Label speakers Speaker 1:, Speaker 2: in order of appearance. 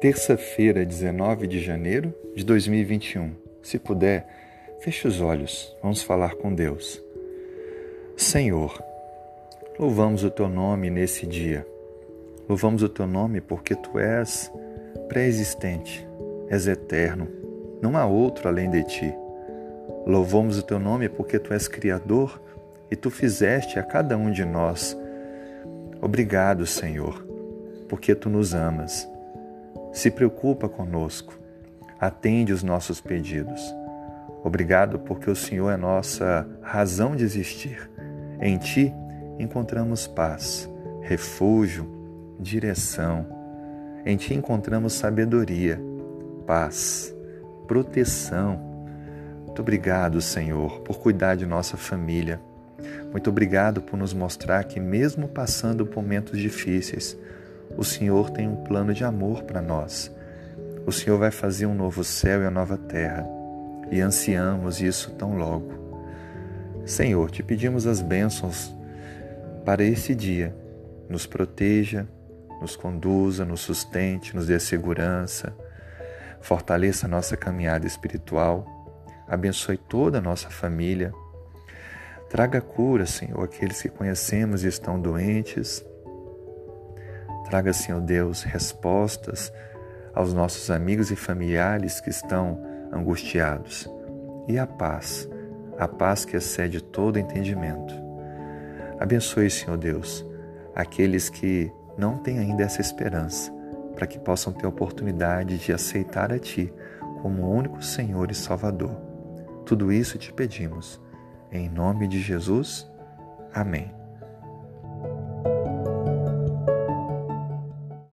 Speaker 1: Terça-feira, 19 de janeiro de 2021. Se puder, feche os olhos, vamos falar com Deus. Senhor, louvamos o teu nome nesse dia. Louvamos o teu nome porque tu és pré-existente, és eterno, não há outro além de ti. Louvamos o teu nome porque tu és criador e tu fizeste a cada um de nós. Obrigado, Senhor, porque tu nos amas. Se preocupa conosco, atende os nossos pedidos. Obrigado porque o Senhor é nossa razão de existir. Em ti encontramos paz, refúgio, direção. Em ti encontramos sabedoria, paz, proteção. Muito obrigado, Senhor, por cuidar de nossa família. Muito obrigado por nos mostrar que, mesmo passando por momentos difíceis, o Senhor tem um plano de amor para nós. O Senhor vai fazer um novo céu e uma nova terra e ansiamos isso tão logo. Senhor, te pedimos as bênçãos para esse dia. Nos proteja, nos conduza, nos sustente, nos dê segurança, fortaleça a nossa caminhada espiritual, abençoe toda a nossa família. Traga cura, Senhor, aqueles que conhecemos e estão doentes. Traga, Senhor Deus, respostas aos nossos amigos e familiares que estão angustiados. E a paz, a paz que excede todo entendimento. Abençoe, Senhor Deus, aqueles que não têm ainda essa esperança, para que possam ter a oportunidade de aceitar a Ti como o único Senhor e Salvador. Tudo isso te pedimos. Em nome de Jesus. Amém.